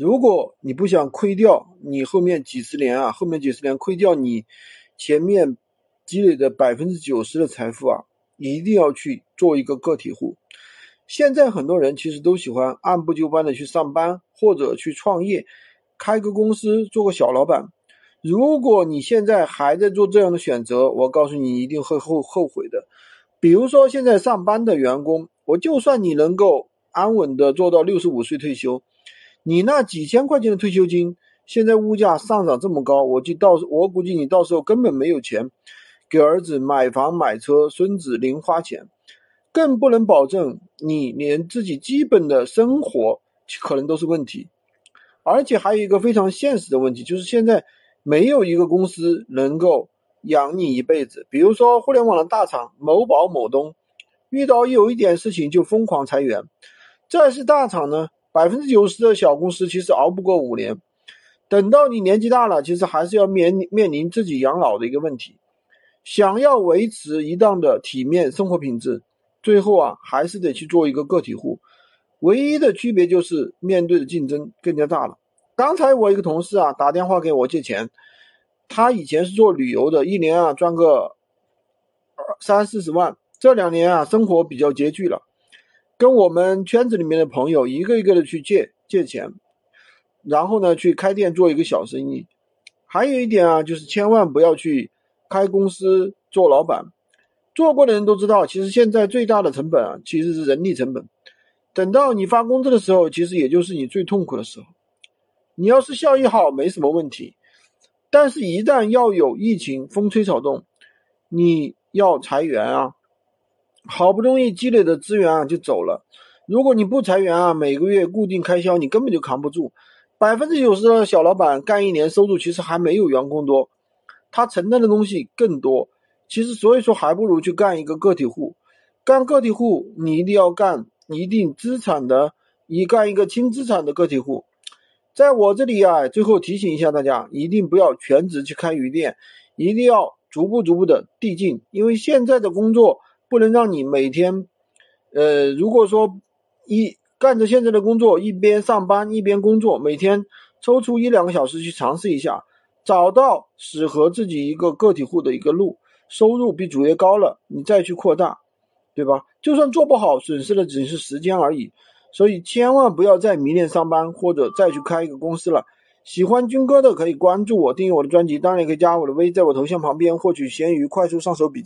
如果你不想亏掉你后面几十年啊，后面几十年亏掉你前面积累的百分之九十的财富啊，一定要去做一个个体户。现在很多人其实都喜欢按部就班的去上班或者去创业，开个公司做个小老板。如果你现在还在做这样的选择，我告诉你一定会后后悔的。比如说现在上班的员工，我就算你能够安稳的做到六十五岁退休。你那几千块钱的退休金，现在物价上涨这么高，我就到我估计你到时候根本没有钱给儿子买房买车，孙子零花钱，更不能保证你连自己基本的生活可能都是问题。而且还有一个非常现实的问题，就是现在没有一个公司能够养你一辈子。比如说互联网的大厂某宝、某东，遇到有一点事情就疯狂裁员；再是大厂呢？百分之九十的小公司其实熬不过五年，等到你年纪大了，其实还是要面面临自己养老的一个问题。想要维持一档的体面生活品质，最后啊还是得去做一个个体户。唯一的区别就是面对的竞争更加大了。刚才我一个同事啊打电话给我借钱，他以前是做旅游的，一年啊赚个三四十万，这两年啊生活比较拮据了。跟我们圈子里面的朋友一个一个的去借借钱，然后呢去开店做一个小生意。还有一点啊，就是千万不要去开公司做老板。做过的人都知道，其实现在最大的成本啊，其实是人力成本。等到你发工资的时候，其实也就是你最痛苦的时候。你要是效益好，没什么问题。但是，一旦要有疫情风吹草动，你要裁员啊。好不容易积累的资源啊就走了，如果你不裁员啊，每个月固定开销你根本就扛不住。百分之九十的小老板干一年收入其实还没有员工多，他承担的东西更多。其实所以说还不如去干一个个体户。干个体户你一定要干一定资产的，你干一个轻资产的个体户。在我这里啊，最后提醒一下大家，一定不要全职去开鱼店，一定要逐步逐步的递进，因为现在的工作。不能让你每天，呃，如果说一干着现在的工作，一边上班一边工作，每天抽出一两个小时去尝试一下，找到适合自己一个个体户的一个路，收入比主业高了，你再去扩大，对吧？就算做不好，损失的只是时间而已。所以千万不要再迷恋上班或者再去开一个公司了。喜欢军哥的可以关注我，订阅我的专辑，当然也可以加我的微，在我头像旁边获取闲鱼快速上手笔记。